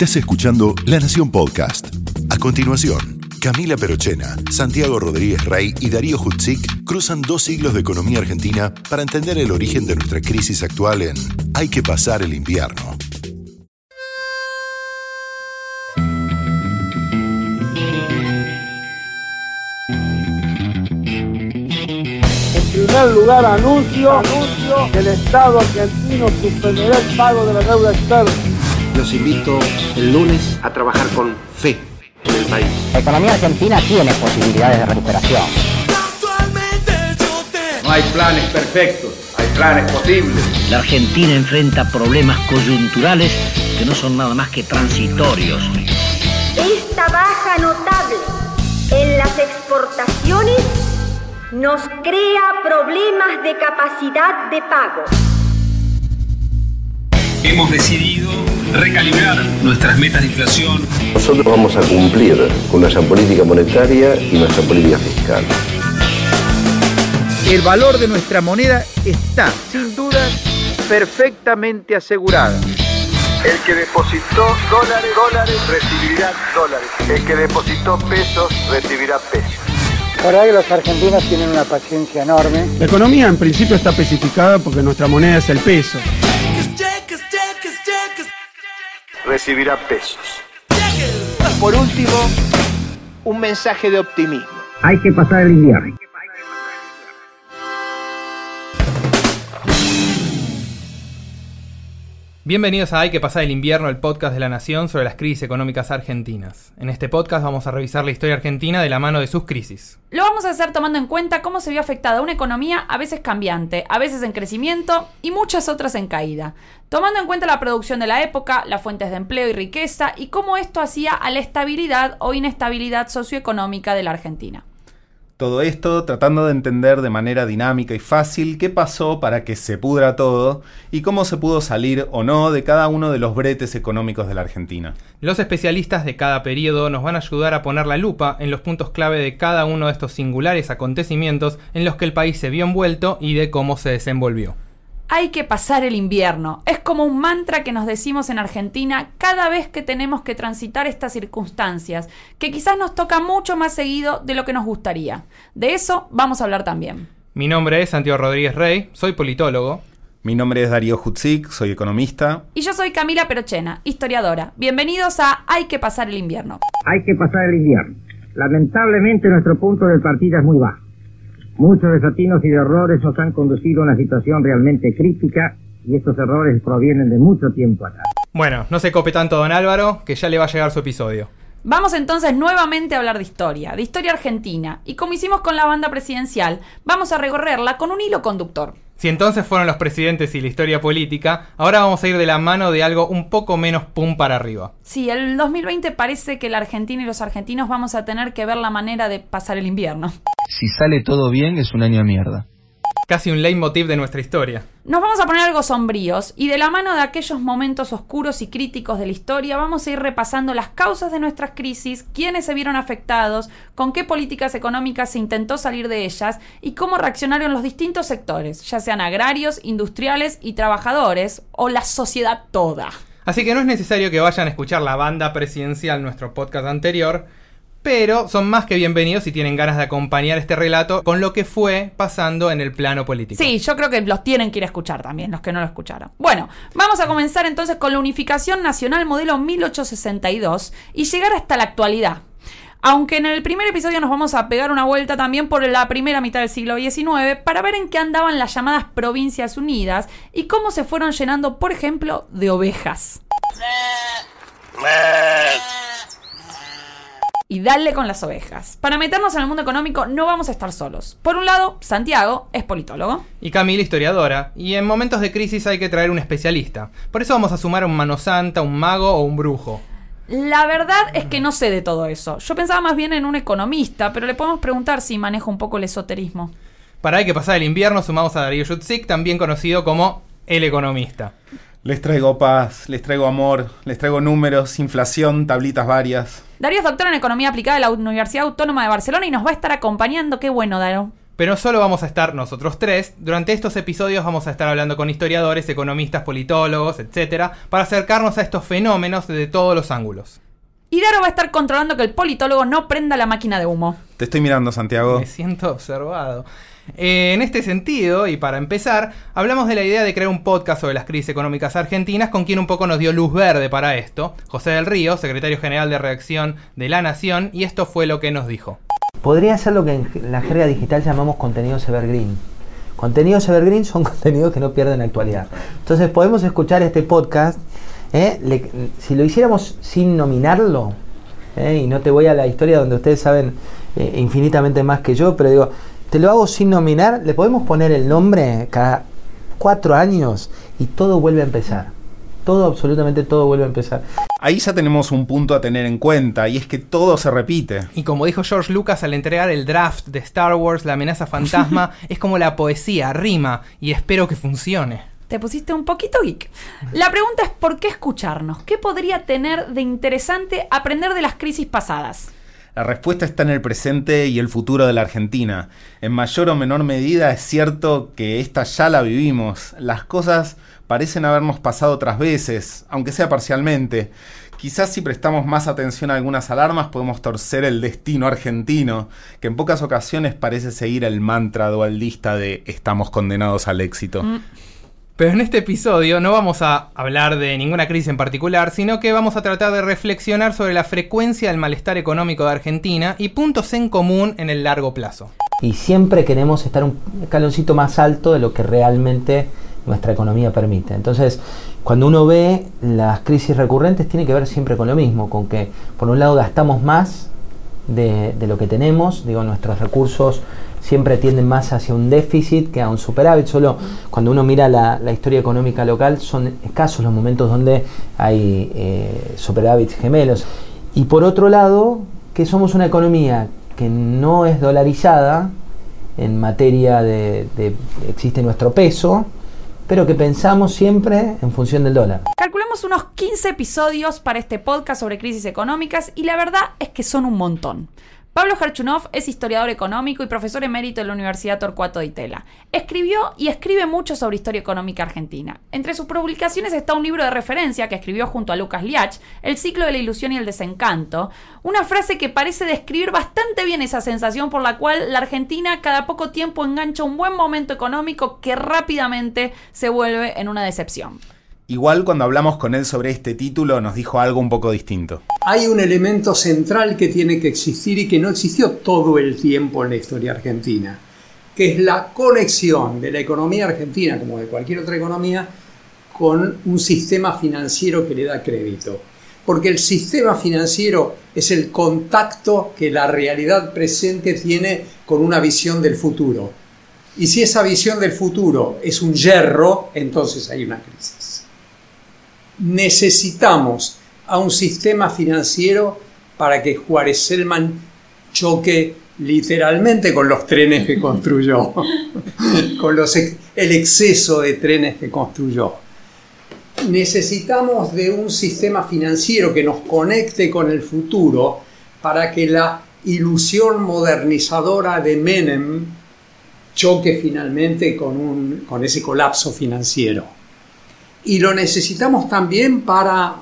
Estás escuchando La Nación Podcast. A continuación, Camila Perochena, Santiago Rodríguez Rey y Darío Hutzik cruzan dos siglos de economía argentina para entender el origen de nuestra crisis actual en Hay que pasar el invierno. En primer lugar, anuncio, anuncio que el Estado argentino suspenderá el pago de la deuda externa. Los invito el lunes a trabajar con fe en el país. La economía argentina tiene posibilidades de recuperación. No hay planes perfectos, hay planes posibles. La Argentina enfrenta problemas coyunturales que no son nada más que transitorios. Esta baja notable en las exportaciones nos crea problemas de capacidad de pago. Hemos decidido recalibrar nuestras metas de inflación. Nosotros vamos a cumplir con nuestra política monetaria y nuestra política fiscal. El valor de nuestra moneda está, sin duda, perfectamente asegurado. El que depositó dólares, dólares, recibirá dólares. El que depositó pesos, recibirá pesos. Por ahí los argentinos tienen una paciencia enorme. La economía en principio está especificada porque nuestra moneda es el peso. Recibirá pesos. Por último, un mensaje de optimismo. Hay que pasar el invierno. Bienvenidos a Hay que pasar el invierno, el podcast de la Nación sobre las crisis económicas argentinas. En este podcast vamos a revisar la historia argentina de la mano de sus crisis. Lo vamos a hacer tomando en cuenta cómo se vio afectada una economía a veces cambiante, a veces en crecimiento y muchas otras en caída. Tomando en cuenta la producción de la época, las fuentes de empleo y riqueza y cómo esto hacía a la estabilidad o inestabilidad socioeconómica de la Argentina. Todo esto tratando de entender de manera dinámica y fácil qué pasó para que se pudra todo y cómo se pudo salir o no de cada uno de los bretes económicos de la Argentina. Los especialistas de cada periodo nos van a ayudar a poner la lupa en los puntos clave de cada uno de estos singulares acontecimientos en los que el país se vio envuelto y de cómo se desenvolvió. Hay que pasar el invierno. Es como un mantra que nos decimos en Argentina cada vez que tenemos que transitar estas circunstancias, que quizás nos toca mucho más seguido de lo que nos gustaría. De eso vamos a hablar también. Mi nombre es Santiago Rodríguez Rey, soy politólogo. Mi nombre es Darío Hutzik, soy economista. Y yo soy Camila Perochena, historiadora. Bienvenidos a Hay que pasar el invierno. Hay que pasar el invierno. Lamentablemente nuestro punto de partida es muy bajo. Muchos desatinos y de errores nos han conducido a una situación realmente crítica y estos errores provienen de mucho tiempo atrás. Bueno, no se cope tanto don Álvaro, que ya le va a llegar su episodio. Vamos entonces nuevamente a hablar de historia, de historia argentina, y como hicimos con la banda presidencial, vamos a recorrerla con un hilo conductor. Si entonces fueron los presidentes y la historia política, ahora vamos a ir de la mano de algo un poco menos pum para arriba. Sí, el 2020 parece que la Argentina y los argentinos vamos a tener que ver la manera de pasar el invierno. Si sale todo bien, es un año de mierda. Casi un leitmotiv de nuestra historia. Nos vamos a poner algo sombríos y de la mano de aquellos momentos oscuros y críticos de la historia vamos a ir repasando las causas de nuestras crisis, quiénes se vieron afectados, con qué políticas económicas se intentó salir de ellas y cómo reaccionaron los distintos sectores, ya sean agrarios, industriales y trabajadores o la sociedad toda. Así que no es necesario que vayan a escuchar la banda presidencial, nuestro podcast anterior, pero son más que bienvenidos si tienen ganas de acompañar este relato con lo que fue pasando en el plano político. Sí, yo creo que los tienen que ir a escuchar también, los que no lo escucharon. Bueno, vamos a comenzar entonces con la unificación nacional modelo 1862 y llegar hasta la actualidad. Aunque en el primer episodio nos vamos a pegar una vuelta también por la primera mitad del siglo XIX para ver en qué andaban las llamadas Provincias Unidas y cómo se fueron llenando, por ejemplo, de ovejas y darle con las ovejas. Para meternos en el mundo económico no vamos a estar solos. Por un lado, Santiago es politólogo. Y Camila historiadora. Y en momentos de crisis hay que traer un especialista. Por eso vamos a sumar a un mano santa, un mago o un brujo. La verdad es que no sé de todo eso. Yo pensaba más bien en un economista, pero le podemos preguntar si maneja un poco el esoterismo. Para que pasar el invierno sumamos a Darío Yutzik, también conocido como el economista. Les traigo paz, les traigo amor, les traigo números, inflación, tablitas varias. Darío es doctor en Economía Aplicada de la Universidad Autónoma de Barcelona y nos va a estar acompañando. Qué bueno, Darío. Pero no solo vamos a estar nosotros tres, durante estos episodios vamos a estar hablando con historiadores, economistas, politólogos, etc., para acercarnos a estos fenómenos desde todos los ángulos. Y Daro va a estar controlando que el politólogo no prenda la máquina de humo. Te estoy mirando, Santiago. Me siento observado. Eh, en este sentido, y para empezar, hablamos de la idea de crear un podcast sobre las crisis económicas argentinas, con quien un poco nos dio luz verde para esto, José del Río, secretario general de redacción de La Nación, y esto fue lo que nos dijo. Podría ser lo que en la jerga digital llamamos contenidos evergreen. Contenidos evergreen son contenidos que no pierden actualidad. Entonces podemos escuchar este podcast, ¿eh? Si lo hiciéramos sin nominarlo, ¿eh? y no te voy a la historia donde ustedes saben infinitamente más que yo, pero digo, te lo hago sin nominar, le podemos poner el nombre cada cuatro años y todo vuelve a empezar. Todo, absolutamente todo vuelve a empezar. Ahí ya tenemos un punto a tener en cuenta y es que todo se repite. Y como dijo George Lucas al entregar el draft de Star Wars, la amenaza fantasma, es como la poesía, rima y espero que funcione. Te pusiste un poquito geek. La pregunta es ¿por qué escucharnos? ¿Qué podría tener de interesante aprender de las crisis pasadas? La respuesta está en el presente y el futuro de la Argentina. En mayor o menor medida es cierto que esta ya la vivimos. Las cosas parecen habernos pasado otras veces, aunque sea parcialmente. Quizás si prestamos más atención a algunas alarmas podemos torcer el destino argentino, que en pocas ocasiones parece seguir el mantra dualista de estamos condenados al éxito. Mm. Pero en este episodio no vamos a hablar de ninguna crisis en particular, sino que vamos a tratar de reflexionar sobre la frecuencia del malestar económico de Argentina y puntos en común en el largo plazo. Y siempre queremos estar un escaloncito más alto de lo que realmente nuestra economía permite. Entonces, cuando uno ve las crisis recurrentes, tiene que ver siempre con lo mismo, con que por un lado gastamos más de, de lo que tenemos, digo, nuestros recursos siempre tienden más hacia un déficit que a un superávit. Solo cuando uno mira la, historia económica local son escasos los momentos donde hay eh, superávits gemelos. Y por otro lado, que somos una economía que no es dolarizada en materia de, de existe nuestro peso, pero que pensamos siempre en función del dólar. Calculamos unos 15 episodios para este podcast sobre crisis económicas y la verdad es que son un montón. Pablo Gerchunov es historiador económico y profesor emérito de la Universidad Torcuato de Itela. Escribió y escribe mucho sobre historia económica argentina. Entre sus publicaciones está un libro de referencia que escribió junto a Lucas Liach, El ciclo de la ilusión y el desencanto, una frase que parece describir bastante bien esa sensación por la cual la Argentina cada poco tiempo engancha un buen momento económico que rápidamente se vuelve en una decepción. Igual cuando hablamos con él sobre este título nos dijo algo un poco distinto. Hay un elemento central que tiene que existir y que no existió todo el tiempo en la historia argentina, que es la conexión de la economía argentina, como de cualquier otra economía, con un sistema financiero que le da crédito. Porque el sistema financiero es el contacto que la realidad presente tiene con una visión del futuro. Y si esa visión del futuro es un yerro, entonces hay una crisis necesitamos a un sistema financiero para que Juárez Selman choque literalmente con los trenes que construyó, con el exceso de trenes que construyó. Necesitamos de un sistema financiero que nos conecte con el futuro para que la ilusión modernizadora de Menem choque finalmente con, un, con ese colapso financiero. Y lo necesitamos también para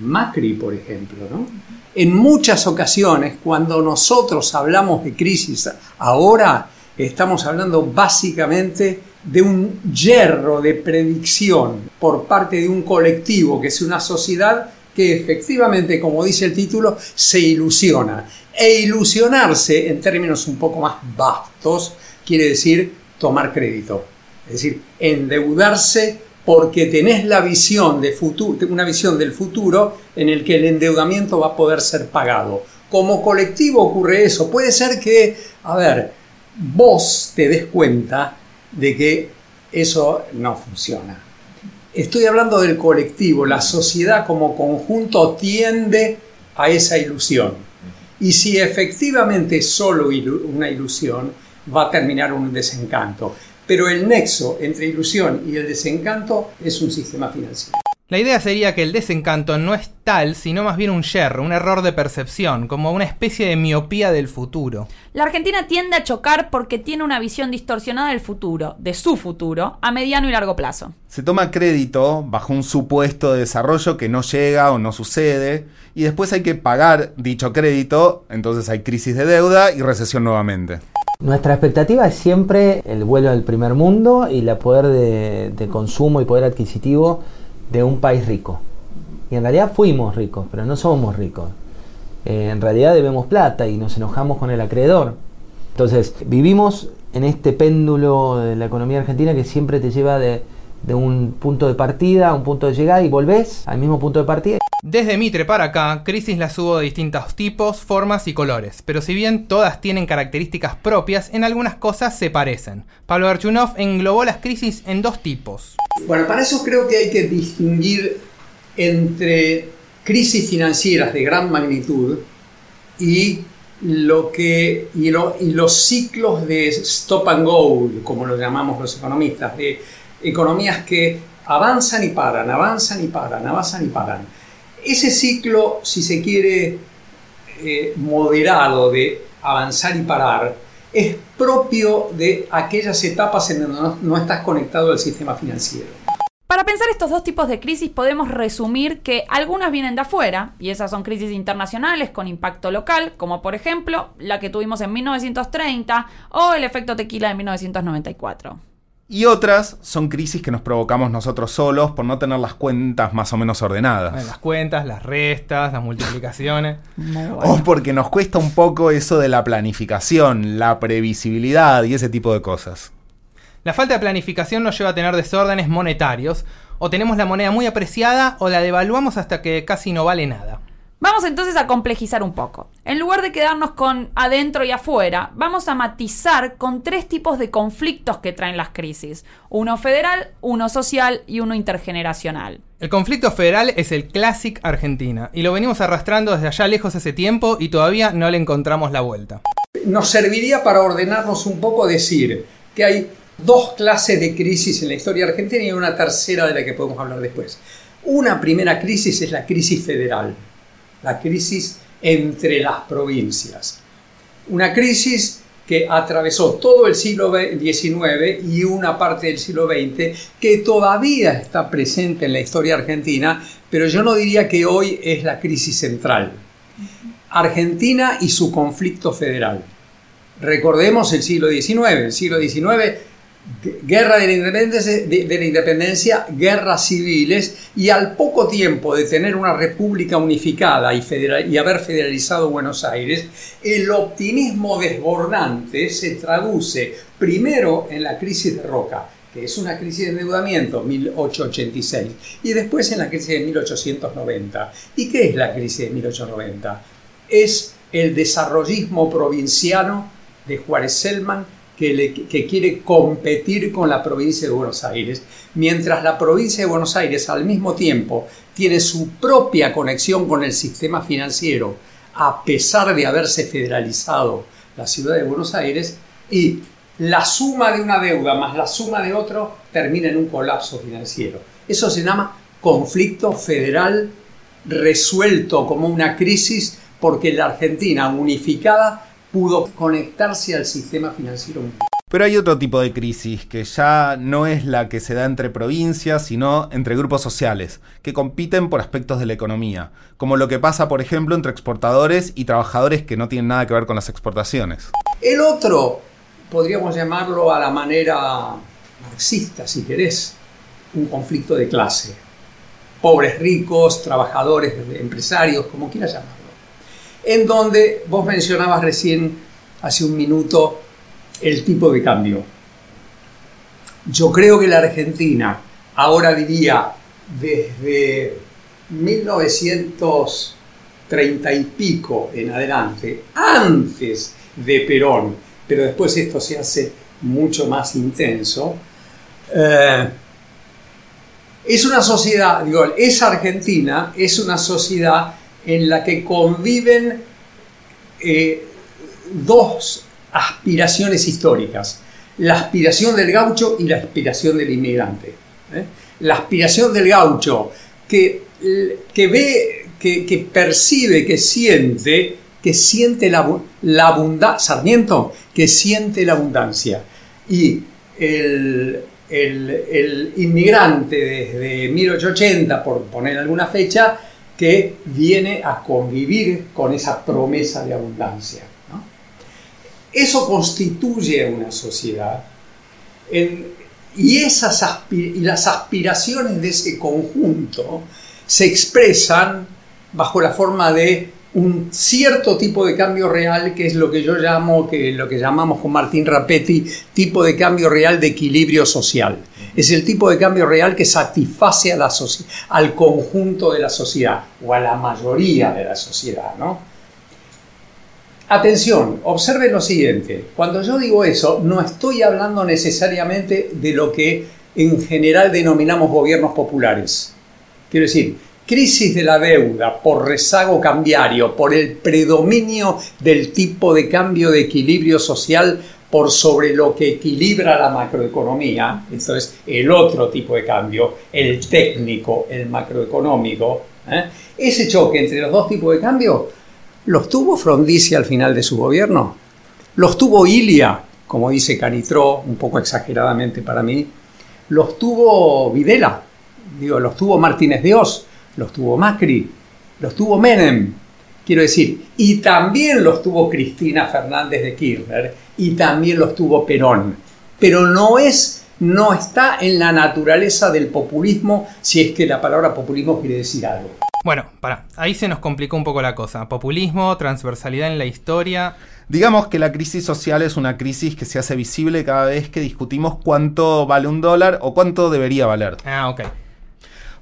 Macri, por ejemplo. ¿no? En muchas ocasiones, cuando nosotros hablamos de crisis ahora, estamos hablando básicamente de un hierro de predicción por parte de un colectivo, que es una sociedad que efectivamente, como dice el título, se ilusiona. E ilusionarse, en términos un poco más vastos, quiere decir tomar crédito. Es decir, endeudarse porque tenés la visión de futuro, una visión del futuro en el que el endeudamiento va a poder ser pagado. Como colectivo ocurre eso. Puede ser que, a ver, vos te des cuenta de que eso no funciona. Estoy hablando del colectivo, la sociedad como conjunto tiende a esa ilusión. Y si efectivamente es solo una ilusión, va a terminar un desencanto pero el nexo entre ilusión y el desencanto es un sistema financiero. La idea sería que el desencanto no es tal, sino más bien un yerro, un error de percepción, como una especie de miopía del futuro. La Argentina tiende a chocar porque tiene una visión distorsionada del futuro, de su futuro, a mediano y largo plazo. Se toma crédito bajo un supuesto de desarrollo que no llega o no sucede, y después hay que pagar dicho crédito, entonces hay crisis de deuda y recesión nuevamente. Nuestra expectativa es siempre el vuelo al primer mundo y el poder de, de consumo y poder adquisitivo de un país rico. Y en realidad fuimos ricos, pero no somos ricos. Eh, en realidad debemos plata y nos enojamos con el acreedor. Entonces, vivimos en este péndulo de la economía argentina que siempre te lleva de, de un punto de partida a un punto de llegada y volvés al mismo punto de partida. Desde Mitre para acá, crisis las hubo de distintos tipos, formas y colores, pero si bien todas tienen características propias, en algunas cosas se parecen. Pablo Archunov englobó las crisis en dos tipos. Bueno, para eso creo que hay que distinguir entre crisis financieras de gran magnitud y, lo que, y, lo, y los ciclos de stop and go, como lo llamamos los economistas, de economías que avanzan y paran, avanzan y paran, avanzan y paran. Ese ciclo, si se quiere, eh, moderado de avanzar y parar, es propio de aquellas etapas en donde no, no estás conectado al sistema financiero. Para pensar estos dos tipos de crisis podemos resumir que algunas vienen de afuera, y esas son crisis internacionales con impacto local, como por ejemplo la que tuvimos en 1930 o el efecto tequila de 1994. Y otras son crisis que nos provocamos nosotros solos por no tener las cuentas más o menos ordenadas. Bueno, las cuentas, las restas, las multiplicaciones. O porque nos cuesta un poco eso de la planificación, la previsibilidad y ese tipo de cosas. La falta de planificación nos lleva a tener desórdenes monetarios, o tenemos la moneda muy apreciada o la devaluamos hasta que casi no vale nada. Vamos entonces a complejizar un poco. En lugar de quedarnos con adentro y afuera, vamos a matizar con tres tipos de conflictos que traen las crisis. Uno federal, uno social y uno intergeneracional. El conflicto federal es el Classic Argentina y lo venimos arrastrando desde allá lejos hace tiempo y todavía no le encontramos la vuelta. Nos serviría para ordenarnos un poco decir que hay dos clases de crisis en la historia argentina y una tercera de la que podemos hablar después. Una primera crisis es la crisis federal, la crisis entre las provincias. Una crisis que atravesó todo el siglo XIX y una parte del siglo XX, que todavía está presente en la historia argentina, pero yo no diría que hoy es la crisis central. Argentina y su conflicto federal. Recordemos el siglo XIX. El siglo XIX guerra de la, independencia, guerras civiles y al poco tiempo de tener una república unificada y, federal, y, haber federalizado Buenos Aires, el optimismo desbordante se traduce primero en la crisis de Roca, que es una crisis de endeudamiento, 1886, y después en la crisis de 1890. ¿Y qué es la crisis de 1890? Es el desarrollismo provinciano de Juárez Selman que, quiere competir con la provincia de Buenos Aires, mientras la provincia de Buenos Aires al mismo tiempo tiene su propia conexión con el sistema financiero, a pesar de haberse federalizado la ciudad de Buenos Aires, y la suma de una deuda más la suma de otro termina en un colapso financiero. Eso se llama conflicto federal resuelto como una crisis porque la Argentina unificada pudo conectarse al sistema financiero mundial. Pero hay otro tipo de crisis que ya no es la que se da entre provincias, sino entre grupos sociales, que compiten por aspectos de la economía, como lo que pasa, por ejemplo, entre exportadores y trabajadores que no tienen nada que ver con las exportaciones. El otro, podríamos llamarlo a la manera marxista, si querés, un conflicto de clase. Pobres, ricos, trabajadores, empresarios, como quieras llamarlo en donde vos mencionabas recién, hace un minuto, el tipo de cambio. Yo creo que la Argentina, ahora diría, desde 1930 y pico en adelante, antes de Perón, pero después esto se hace mucho más intenso, eh, es una sociedad, digo, es Argentina, es una sociedad en la que conviven eh, dos aspiraciones históricas, la aspiración del gaucho y la aspiración del inmigrante. ¿eh? La aspiración del gaucho, que, que ve, que, percibe, que siente, que siente la, la abundancia, Sarmiento, que siente la abundancia. Y el, el, el inmigrante desde 1880, por poner alguna fecha, que viene a convivir con esa promesa de abundancia. Eso constituye una sociedad y, esas las aspiraciones de ese conjunto se expresan bajo la forma de un cierto tipo de cambio real que es lo que yo llamo, que lo que llamamos con Martín Rapetti, tipo de cambio real de equilibrio social. Es el tipo de cambio real que satisface al conjunto de la sociedad o a la mayoría de la sociedad, ¿no? Atención, observen lo siguiente. Cuando yo digo eso, no estoy hablando necesariamente de lo que en general denominamos gobiernos populares. Quiero decir, crisis de la deuda por rezago cambiario, por el predominio del tipo de cambio de equilibrio social por sobre lo que equilibra la macroeconomía, esto es el otro tipo de cambio, el técnico, el macroeconómico, ¿eh? ese choque entre los dos tipos de cambio, ¿los tuvo Frondizi al final de su gobierno? ¿Los tuvo Ilia, como dice Canitró, un poco exageradamente para mí? ¿Los tuvo Videla? Digo, ¿los tuvo Martínez Dios? ¿Los tuvo Macri? ¿Los tuvo Menem? Quiero decir, y también los tuvo Cristina Fernández de Kirchner y también los tuvo Perón. Pero no es, no está en la naturaleza del populismo, si es que la palabra populismo quiere decir algo. Bueno, para, ahí se nos complicó un poco la cosa. Populismo, transversalidad en la historia. Digamos que la crisis social es una crisis que se hace visible cada vez que discutimos cuánto vale un dólar o cuánto debería valer. Ah, ok.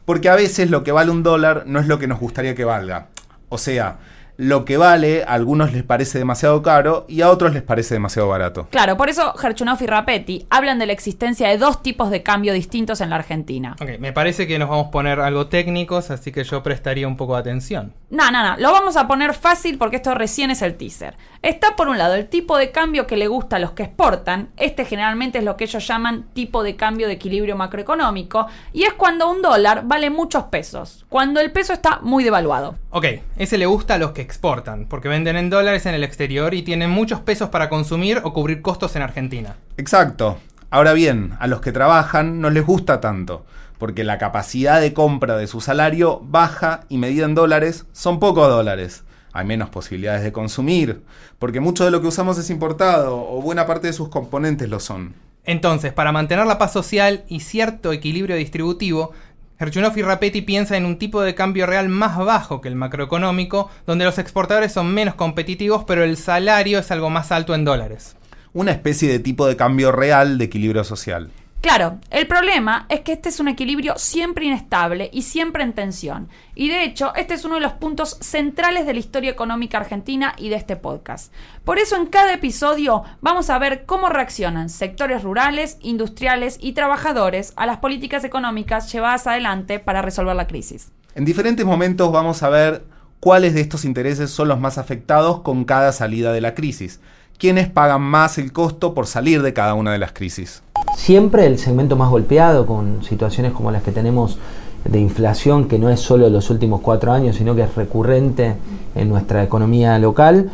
Porque a veces lo que vale un dólar no es lo que nos gustaría que valga. O sea, lo que vale a algunos les parece demasiado caro y a otros les parece demasiado barato. Claro, por eso Gerchunov y Rapetti hablan de la existencia de dos tipos de cambio distintos en la Argentina. Ok, me parece que nos vamos a poner algo técnicos, así que yo prestaría un poco de atención. No, no, no, lo vamos a poner fácil porque esto recién es el teaser. Está por un lado el tipo de cambio que le gusta a los que exportan, este generalmente es lo que ellos llaman tipo de cambio de equilibrio macroeconómico, y es cuando un dólar vale muchos pesos, cuando el peso está muy devaluado. Ok, ese le gusta a los que exportan, porque venden en dólares en el exterior y tienen muchos pesos para consumir o cubrir costos en Argentina. Exacto. Ahora bien, a los que trabajan no les gusta tanto, porque la capacidad de compra de su salario baja y medida en dólares son pocos dólares. Hay menos posibilidades de consumir, porque mucho de lo que usamos es importado o buena parte de sus componentes lo son. Entonces, para mantener la paz social y cierto equilibrio distributivo, Herchunov y Rapetti piensan en un tipo de cambio real más bajo que el macroeconómico, donde los exportadores son menos competitivos, pero el salario es algo más alto en dólares. Una especie de tipo de cambio real de equilibrio social. Claro, el problema es que este es un equilibrio siempre inestable y siempre en tensión. Y de hecho, este es uno de los puntos centrales de la historia económica argentina y de este podcast. Por eso en cada episodio vamos a ver cómo reaccionan sectores rurales, industriales y trabajadores a las políticas económicas llevadas adelante para resolver la crisis. En diferentes momentos vamos a ver cuáles de estos intereses son los más afectados con cada salida de la crisis. ¿Quiénes pagan más el costo por salir de cada una de las crisis? Siempre el segmento más golpeado con situaciones como las que tenemos de inflación, que no es solo de los últimos cuatro años, sino que es recurrente en nuestra economía local,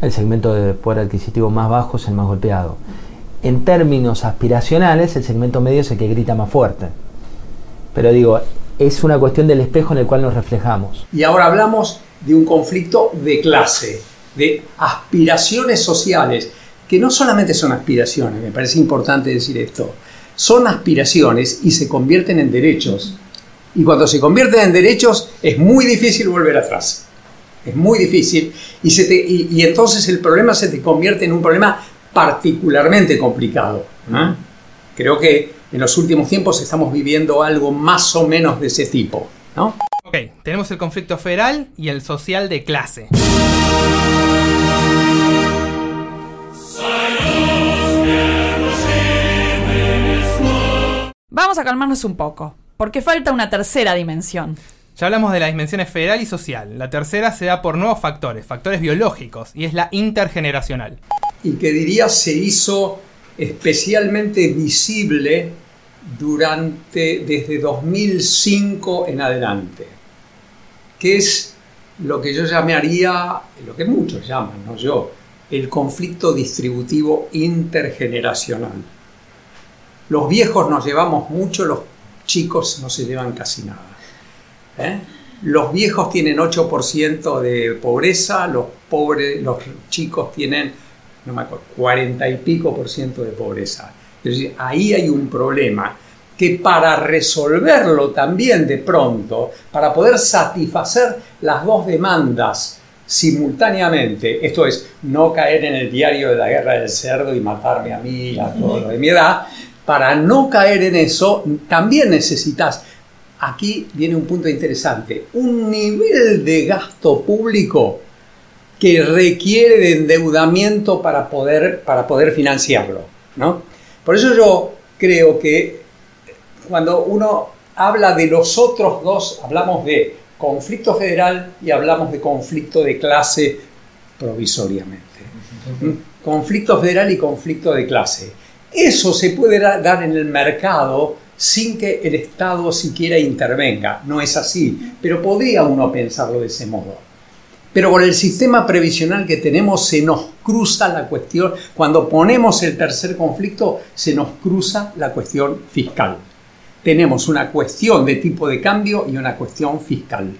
el segmento de poder adquisitivo más bajo es el más golpeado. En términos aspiracionales, el segmento medio es el que grita más fuerte. Pero digo, es una cuestión del espejo en el cual nos reflejamos. Y ahora hablamos de un conflicto de clase, de aspiraciones sociales, que no solamente son aspiraciones, me parece importante decir esto, son aspiraciones y se convierten en derechos. Y cuando se convierten en derechos es muy difícil volver atrás. Es muy difícil. Y, se te, y, entonces el problema se te convierte en un problema particularmente complicado. Creo que en los últimos tiempos estamos viviendo algo más o menos de ese tipo. ¿no? Ok, tenemos el conflicto federal y el social de clase. Vamos a calmarnos un poco, porque falta una tercera dimensión. Ya hablamos de las dimensiones federal y social. La tercera se da por nuevos factores, factores biológicos, y es la intergeneracional. Y que diría se hizo especialmente visible durante desde 2005 en adelante, que es lo que yo llamaría, lo que muchos llaman, no yo, el conflicto distributivo intergeneracional. Los viejos nos llevamos mucho, los chicos no se llevan casi nada. ¿eh? Los viejos tienen 8% de pobreza, los, pobres, los chicos tienen, no me acuerdo, 40 y pico por ciento de pobreza. Ahí hay un problema que para resolverlo también de pronto, para poder satisfacer las dos demandas simultáneamente, esto es, no caer en el diario de la guerra del cerdo y matarme a mí y a todo lo de mi edad, para no caer en eso, también necesitas, aquí viene un punto interesante, un nivel de gasto público que requiere de endeudamiento para poder, para poder financiarlo. ¿no? Por eso yo creo que cuando uno habla de los otros dos, hablamos de conflicto federal y hablamos de conflicto de clase provisoriamente. Conflicto federal y conflicto de clase. Eso se puede dar en el mercado sin que el Estado siquiera intervenga. No es así, pero podría uno pensarlo de ese modo. Pero con el sistema previsional que tenemos se nos cruza la cuestión, cuando ponemos el tercer conflicto, se nos cruza la cuestión fiscal tenemos una cuestión de tipo de cambio y una cuestión fiscal.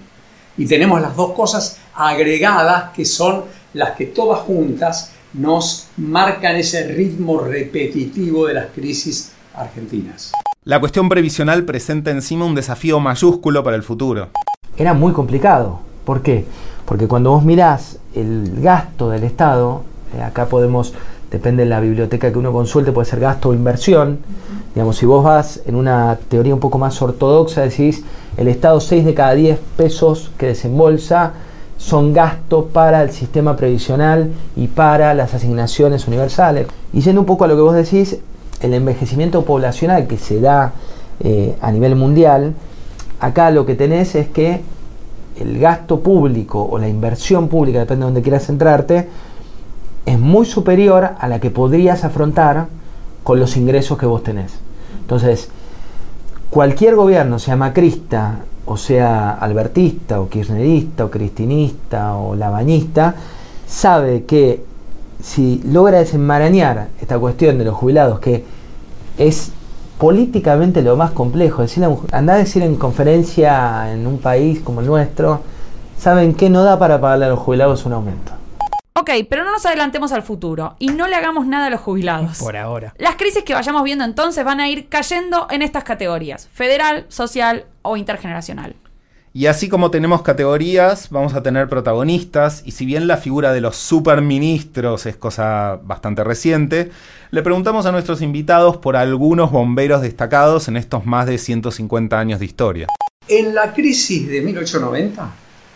Y tenemos las dos cosas agregadas que son las que todas juntas nos marcan ese ritmo repetitivo de las crisis argentinas. La cuestión previsional presenta encima un desafío mayúsculo para el futuro. Era muy complicado. ¿Por qué? Porque cuando vos mirás el gasto del Estado, eh, acá podemos, depende de la biblioteca que uno consulte, puede ser gasto o inversión, Digamos, si vos vas en una teoría un poco más ortodoxa, decís, el Estado 6 de cada 10 pesos que desembolsa son gastos para el sistema previsional y para las asignaciones universales. Y yendo un poco a lo que vos decís, el envejecimiento poblacional que se da eh, a nivel mundial, acá lo que tenés es que el gasto público o la inversión pública, depende de donde quieras centrarte, es muy superior a la que podrías afrontar con los ingresos que vos tenés. Entonces, cualquier gobierno, sea macrista, o sea albertista, o kirchnerista, o cristinista, o lavañista, sabe que si logra desenmarañar esta cuestión de los jubilados, que es políticamente lo más complejo, decir, a decir en conferencia en un país como el nuestro, saben que no da para pagarle a los jubilados un aumento. Ok, pero no nos adelantemos al futuro y no le hagamos nada a los jubilados. Por ahora. Las crisis que vayamos viendo entonces van a ir cayendo en estas categorías, federal, social o intergeneracional. Y así como tenemos categorías, vamos a tener protagonistas, y si bien la figura de los superministros es cosa bastante reciente, le preguntamos a nuestros invitados por algunos bomberos destacados en estos más de 150 años de historia. En la crisis de 1890,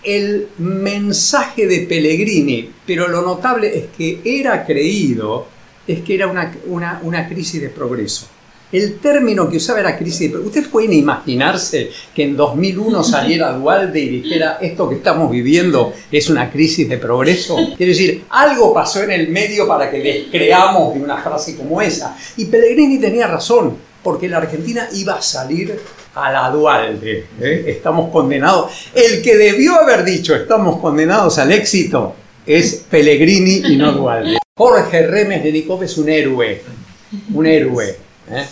el mensaje de Pellegrini, pero lo notable es que era creído, es que era una, una, crisis de progreso. El término que usaba era crisis de progreso. ¿Ustedes pueden imaginarse que en 2001 saliera Dualde y dijera esto que estamos viviendo es una crisis de progreso? Quiere decir, algo pasó en el medio para que les creamos de una frase como esa. Y Pellegrini tenía razón, porque la Argentina iba a salir a la Dualde. ¿eh? Estamos condenados. El que debió haber dicho estamos condenados al éxito es Pellegrini y no Dualde. Jorge Remes de Nicop es un héroe. Un héroe. ¿eh?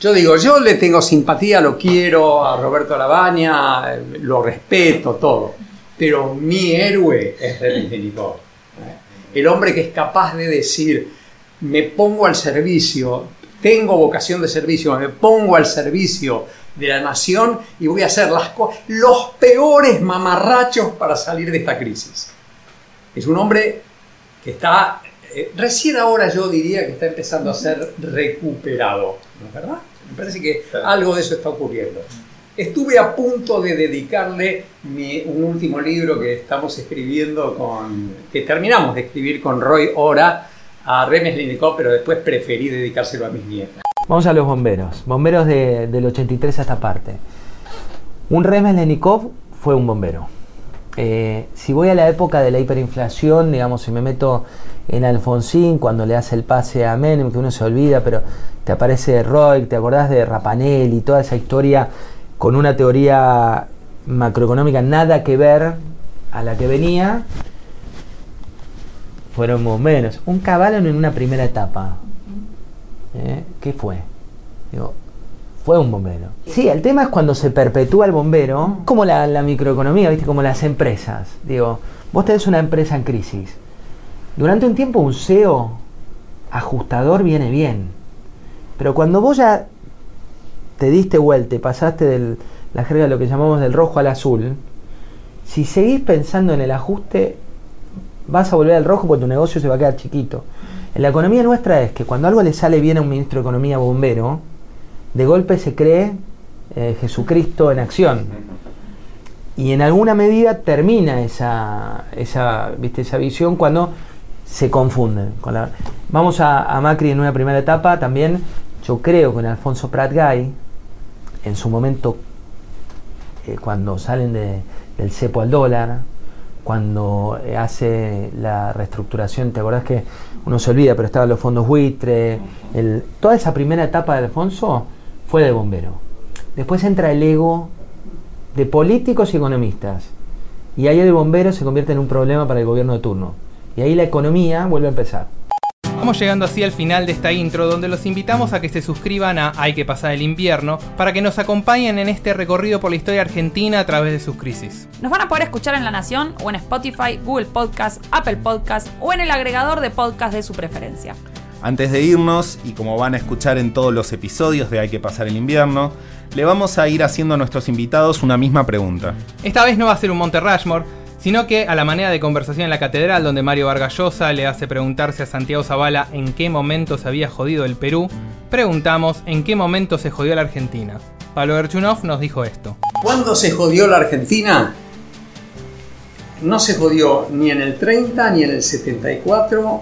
Yo digo, yo le tengo simpatía, lo quiero a Roberto Labaña, lo respeto, todo. Pero mi héroe es Remes de Nicop. ¿eh? El hombre que es capaz de decir, me pongo al servicio, tengo vocación de servicio, me pongo al servicio de la nación y voy a hacer las los peores mamarrachos para salir de esta crisis. Es un hombre que está, eh, recién ahora yo diría que está empezando a ser recuperado, ¿no es verdad? Me parece que algo de eso está ocurriendo. Estuve a punto de dedicarle un último libro que estamos escribiendo con, que terminamos de escribir con Roy Ora a Remes Linicó, pero después preferí dedicárselo a mis nietas. Vamos a los bomberos. Bomberos del 83 a esta parte. Un Remes Lenikov fue un bombero. Eh, si voy a la época de la hiperinflación, digamos, si me meto en Alfonsín, cuando le hace el pase a Menem, que uno se olvida, pero te aparece Roy, te acordás de Rapanelli, toda esa historia con una teoría macroeconómica nada que ver a la que venía, fueron bomberos. Un caballo en una primera etapa. ¿Eh? ¿Qué fue? Digo, fue un bombero. Sí, el tema es cuando se perpetúa el bombero, como la, la, microeconomía, ¿viste? Como las empresas. Digo, vos tenés una empresa en crisis. Durante un tiempo un CEO ajustador viene bien. Pero cuando vos ya te diste vuelta y pasaste de la jerga de lo que llamamos del rojo al azul, si seguís pensando en el ajuste, vas a volver al rojo porque tu negocio se va a quedar chiquito. En la economía nuestra es que cuando algo le sale bien a un ministro de Economía bombero, de golpe se cree eh, Jesucristo en acción. Y en alguna medida termina esa, esa, ¿viste? esa visión cuando se confunden. Con. Vamos a, Macri en una primera etapa también. Yo creo que en Alfonso Prat Gay, en su momento, eh, cuando salen de, del cepo al dólar, cuando eh, hace la reestructuración, ¿te acordás que uno se olvida, pero estaban los fondos buitre? El, toda esa primera etapa de Alfonso fue de bombero. Después entra el ego de políticos y economistas. Y ahí el bombero se convierte en un problema para el gobierno de turno. Y ahí la economía vuelve a empezar. Estamos llegando así al final de esta intro donde los invitamos a que se suscriban a Hay que pasar el invierno para que nos acompañen en este recorrido por la historia argentina a través de sus crisis. Nos van a poder escuchar en La Nación o en Spotify, Google Podcast, Apple Podcast o en el agregador de podcast de su preferencia. Antes de irnos, y como van a escuchar en todos los episodios de Hay que pasar el invierno, le vamos a ir haciendo a nuestros invitados una misma pregunta. Esta vez no va a ser un Monte Rushmore, sino que a la manera de conversación en la catedral, donde Mario Vargallosa le hace preguntarse a Santiago Zavala en qué momento se había jodido el Perú, preguntamos en qué momento se jodió la Argentina. Pablo Gerchunov nos dijo esto. ¿Cuándo se jodió la Argentina? No se jodió ni en el 30, ni en el 74,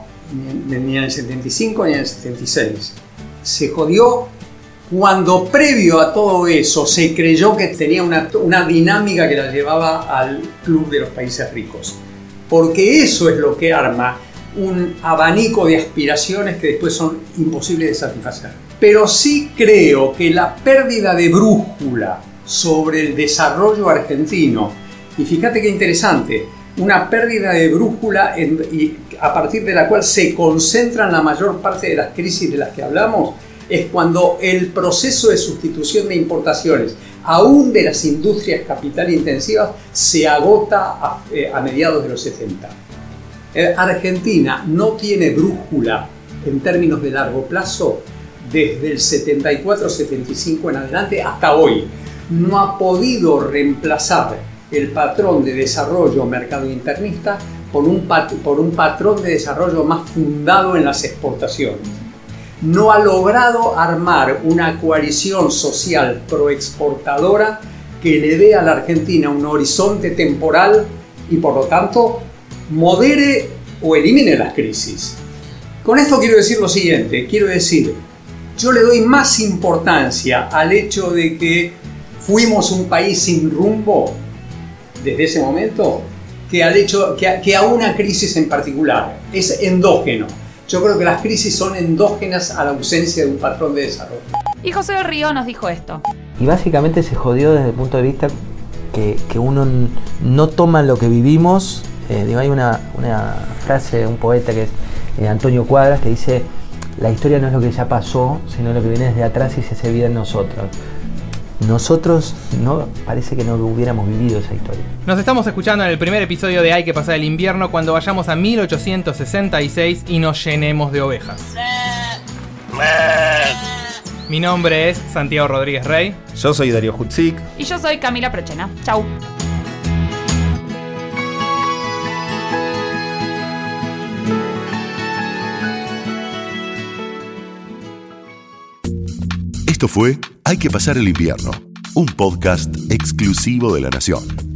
ni en, ni en el 75, ni en el 76. Se jodió cuando previo a todo eso se creyó que tenía una, una, dinámica que la llevaba al club de los países ricos. Porque eso es lo que arma un abanico de aspiraciones que después son imposibles de satisfacer. Pero sí creo que la pérdida de brújula sobre el desarrollo argentino, y fíjate qué interesante, una pérdida de brújula en, y a partir de la cual se concentran la mayor parte de las crisis de las que hablamos, es cuando el proceso de sustitución de importaciones, aún de las industrias capital intensivas, se agota a, eh, mediados de los 70. Eh, Argentina no tiene brújula en términos de largo plazo desde el 74-75 en adelante hasta hoy. No ha podido reemplazar el patrón de desarrollo mercado internista por un patrón de desarrollo más fundado en las exportaciones no ha logrado armar una coalición social proexportadora que le dé a la Argentina un horizonte temporal y por lo tanto modere o elimine las crisis. Con esto quiero decir lo siguiente, quiero decir, yo le doy más importancia al hecho de que fuimos un país sin rumbo desde ese momento que al hecho que que a una crisis en particular. Es endógeno yo creo que las crisis son endógenas a la ausencia de un patrón de desarrollo. Y José del Río nos dijo esto. Y básicamente se jodió desde el punto de vista que, que uno no toma lo que vivimos. Eh, digo, hay una, una, frase de un poeta que es eh, Antonio Cuadras que dice, la historia no es lo que ya pasó, sino lo que viene desde atrás y se hace vida en nosotros nosotros no parece que no hubiéramos vivido esa historia. Nos estamos escuchando en el primer episodio de Hay que pasar el invierno cuando vayamos a 1866 y nos llenemos de ovejas. Mi nombre es Santiago Rodríguez Rey. Yo soy Darío Hutzik. Y yo soy Camila Prochena. Chau. Esto fue Hay que pasar el invierno, un podcast exclusivo de la Nación.